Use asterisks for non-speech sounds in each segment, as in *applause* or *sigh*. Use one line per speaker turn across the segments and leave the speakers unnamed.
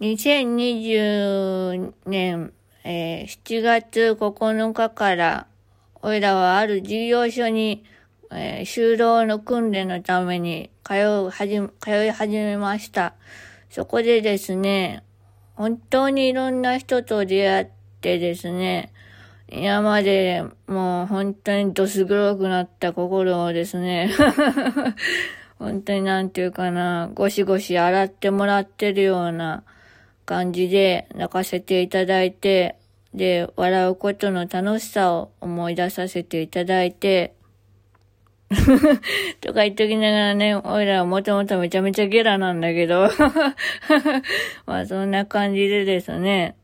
2020年、えー7月9日から、おいらはある事業所に、えー就労の訓練のために通うはじ、通い始めました。そこでですね、本当にいろんな人と出会ってですね、今までもう本当にどす黒くなった心をですね、*laughs* 本当になんていうかな、ゴシゴシ洗ってもらってるような感じで泣かせていただいて、で、笑うことの楽しさを思い出させていただいて、*laughs* とか言っときながらね、おいらはもともとめちゃめちゃゲラなんだけど、*laughs* まあそんな感じでですね、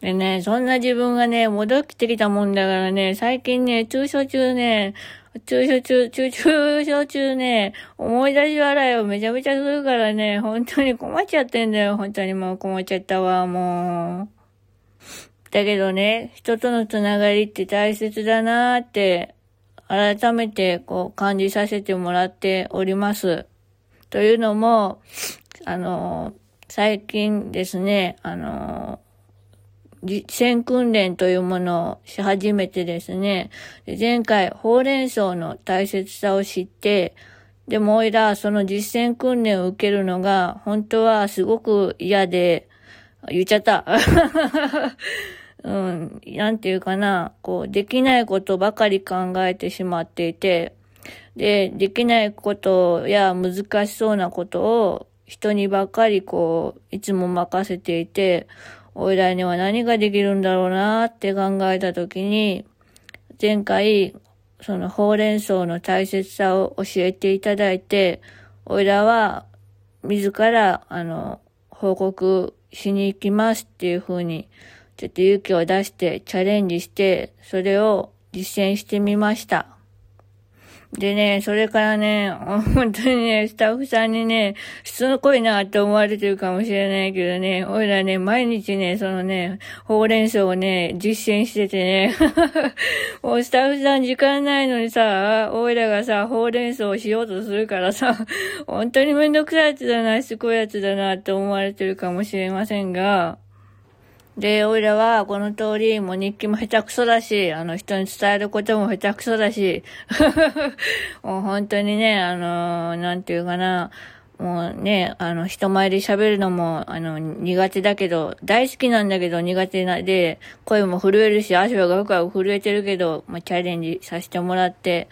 でね、そんな自分がね、戻ってきたもんだからね、最近ね、中所中ね、中所中、中、中所中ね、思い出し笑いをめちゃめちゃするからね、本当に困っちゃってんだよ。本当にもう困っちゃったわ、もう。だけどね、人とのつながりって大切だなーって、改めてこう感じさせてもらっております。というのも、あの、最近ですね、あの、実践訓練というものをし始めてですね、前回、ほうれん草の大切さを知って、でもおいら、その実践訓練を受けるのが、本当はすごく嫌で、言っちゃった。*laughs* うん、なんていうかな、こう、できないことばかり考えてしまっていて、で、できないことや難しそうなことを人にばっかりこう、いつも任せていて、おいらには何ができるんだろうなって考えたときに、前回、そのほうれん草の大切さを教えていただいて、おいらは自ら、あの、報告しに行きますっていうふうに、ちょっと勇気を出してチャレンジして、それを実践してみました。でね、それからね、*laughs* 本当にね、スタッフさんにね、質の濃いなって思われてるかもしれないけどね、おいらね、毎日ね、そのね、ほうれん草をね、実践しててね、*laughs* もうスタッフさん時間ないのにさ、おいらがさ、ほうれん草をしようとするからさ、本当にめんどくさいやつだな、しつこいやつだなって思われてるかもしれませんが、で、おいらはこの通り、もう日記も下手くそだし、あの人に伝えることも下手くそだし、*laughs* もう本当にね、あのなんていうかな、もうね、あの、人前で喋るのも、あの、苦手だけど、大好きなんだけど苦手なで、声も震えるし、足はガクガク震えてるけど、まあ、チャレンジさせてもらって、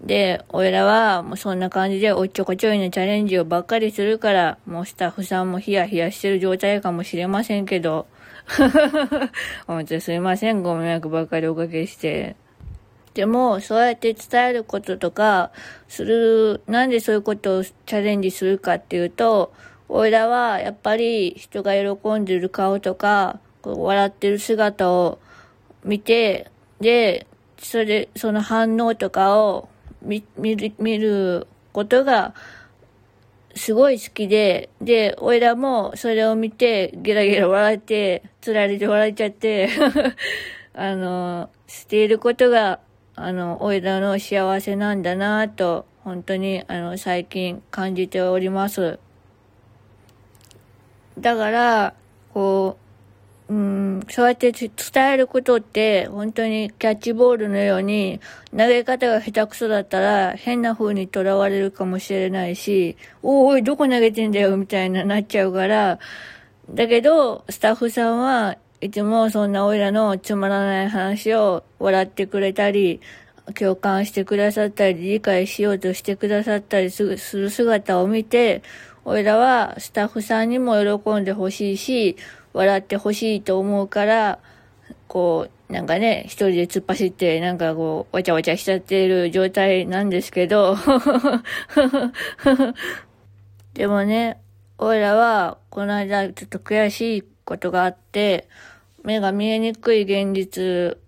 で、おいらは、もうそんな感じで、おっちょこちょいのチャレンジをばっかりするから、もうスタッフさんもヒヤヒヤしてる状態かもしれませんけど、*laughs* 本当すいません、ご迷惑ばかりおかけして。でも、そうやって伝えることとか、する、なんでそういうことをチャレンジするかっていうと、おいらはやっぱり人が喜んでる顔とか、笑ってる姿を見て、で、それ、その反応とかを見、見る、見ることが、すごい好きで、で、おいらもそれを見て、ゲラゲラ笑って、つられて笑っちゃって、*laughs* あの、していることが、あの、おいらの幸せなんだなと、本当に、あの、最近感じております。だから、こう、そうやって伝えることって、本当にキャッチボールのように、投げ方が下手くそだったら、変な風にとらわれるかもしれないし、おいおい、どこ投げてんだよ、みたいななっちゃうから、だけど、スタッフさんはいつもそんなおいらのつまらない話を笑ってくれたり、共感してくださったり、理解しようとしてくださったりする姿を見て、おいらはスタッフさんにも喜んでほしいし、笑ってほしいと思うから、こう、なんかね、一人で突っ走って、なんかこう、わちゃわちゃしちゃってる状態なんですけど、*laughs* でもね、おいらは、この間ちょっと悔しいことがあって、目が見えにくい現実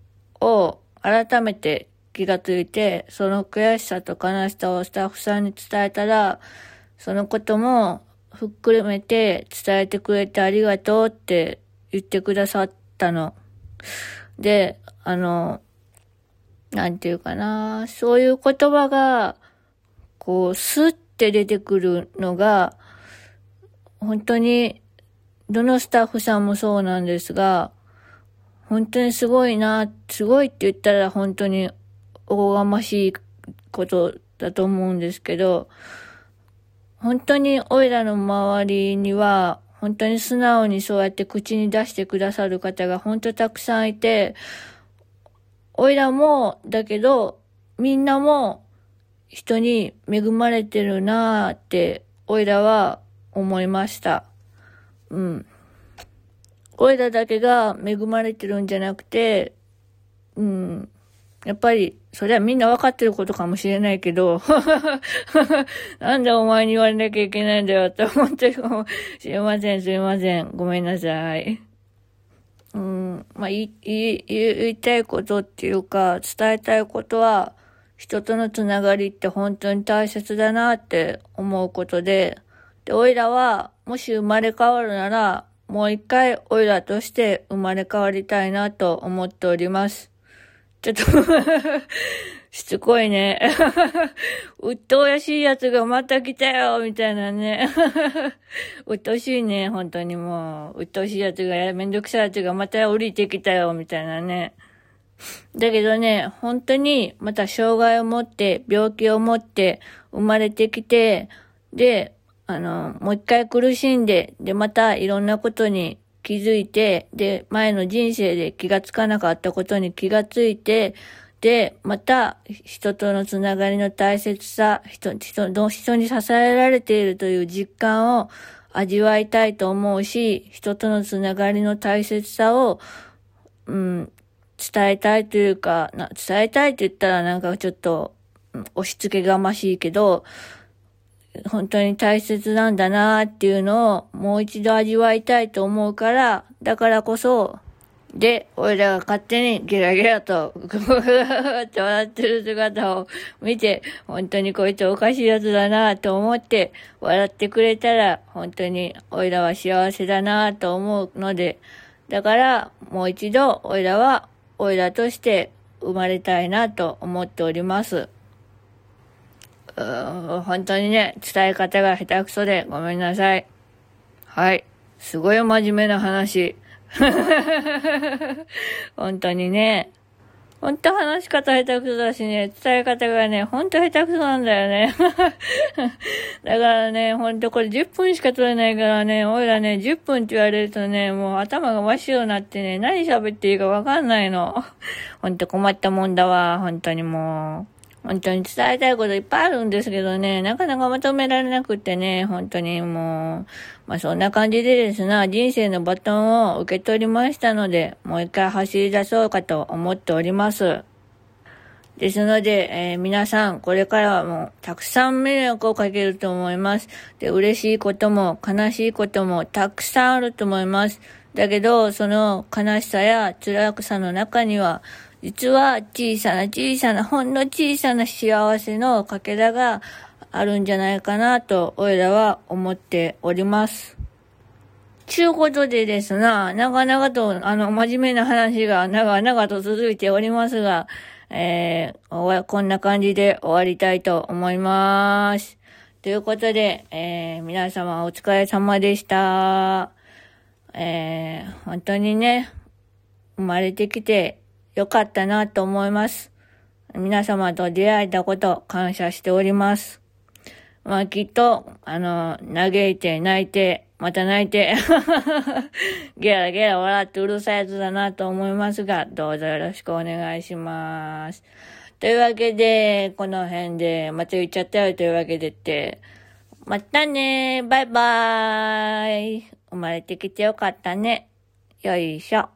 を改めて気がついて、その悔しさと悲しさをスタッフさんに伝えたら、そのこともふっくるめて伝えてくれてありがとうって言ってくださったの。で、あの、なんていうかな、そういう言葉が、こう、スッて出てくるのが、本当にどのスタッフさんもそうなんですが、本当にすごいな、すごいって言ったら本当におこがましいことだと思うんですけど、本当にオイラの周りには、本当に素直にそうやって口に出してくださる方が本当たくさんいて、オイラも、だけど、みんなも人に恵まれてるなーって、オイラは思いました。うん。オイラだけが恵まれてるんじゃなくて、うん。やっぱり、それはみんな分かってることかもしれないけど、*laughs* なんでお前に言われなきゃいけないんだよって思ってるかもしれません。すいません。ごめんなさい。うん、まあ、言い、言いたいことっていうか、伝えたいことは、人とのつながりって本当に大切だなって思うことで、で、おいらは、もし生まれ変わるなら、もう一回おいらとして生まれ変わりたいなと思っております。ちょっと *laughs* しつこいね。うっとうやしいやつがまた来たよ、みたいなね。うっとうしいね、本当にもう。うっとうしいやつが、めんどくさいやつがまた降りてきたよ、みたいなね。だけどね、本当にまた障害を持って、病気を持って生まれてきて、で、あの、もう一回苦しんで、で、またいろんなことに気づいて、で、前の人生で気がつかなかったことに気がついて、で、また、人とのつながりの大切さ、人、人、人に支えられているという実感を味わいたいと思うし、人とのつながりの大切さを、うん、伝えたいというか、伝えたいと言ったらなんかちょっと、押し付けがましいけど、本当に大切なんだなっていうのをもう一度味わいたいと思うから、だからこそ、で、俺らが勝手にゲラゲラと、ぐーって笑ってる姿を見て、本当にこいつおかしいやつだなと思って笑ってくれたら、本当に俺らは幸せだなと思うので、だからもう一度俺らは俺らとして生まれたいなと思っております。本当にね、伝え方が下手くそでごめんなさい。はい。すごい真面目な話。*laughs* 本当にね。本当話し方下手くそだしね、伝え方がね、本当下手くそなんだよね。*laughs* だからね、ほんとこれ10分しか取れないからね、おいらね、10分って言われるとね、もう頭が真っ白になってね、何喋っていいかわかんないの。ほんと困ったもんだわ、本当にもう。本当に伝えたいこといっぱいあるんですけどね、なかなかまとめられなくってね、本当にもう、まあそんな感じでですな、人生のバトンを受け取りましたので、もう一回走り出そうかと思っております。ですので、えー、皆さん、これからはもう、たくさん迷惑をかけると思います。で、嬉しいことも、悲しいことも、たくさんあると思います。だけど、その悲しさや辛さの中には、実は小さな小さな、ほんの小さな幸せのかけらがあるんじゃないかなと、おいらは思っております。ちゅうことでですな、長々と、あの、真面目な話が長々と続いておりますが、えー、こんな感じで終わりたいと思います。ということで、えー、皆様お疲れ様でした。えー、本当にね、生まれてきてよかったなと思います。皆様と出会えたこと感謝しております。まあきっと、あの、嘆いて泣いて、また泣いて *laughs* ゲラゲラ笑ってうるさいやつだなと思いますが、どうぞよろしくお願いします。というわけで、この辺で、また言っちゃったよというわけでって、またねバイバーイ生まれてきてよかったね。よいしょ。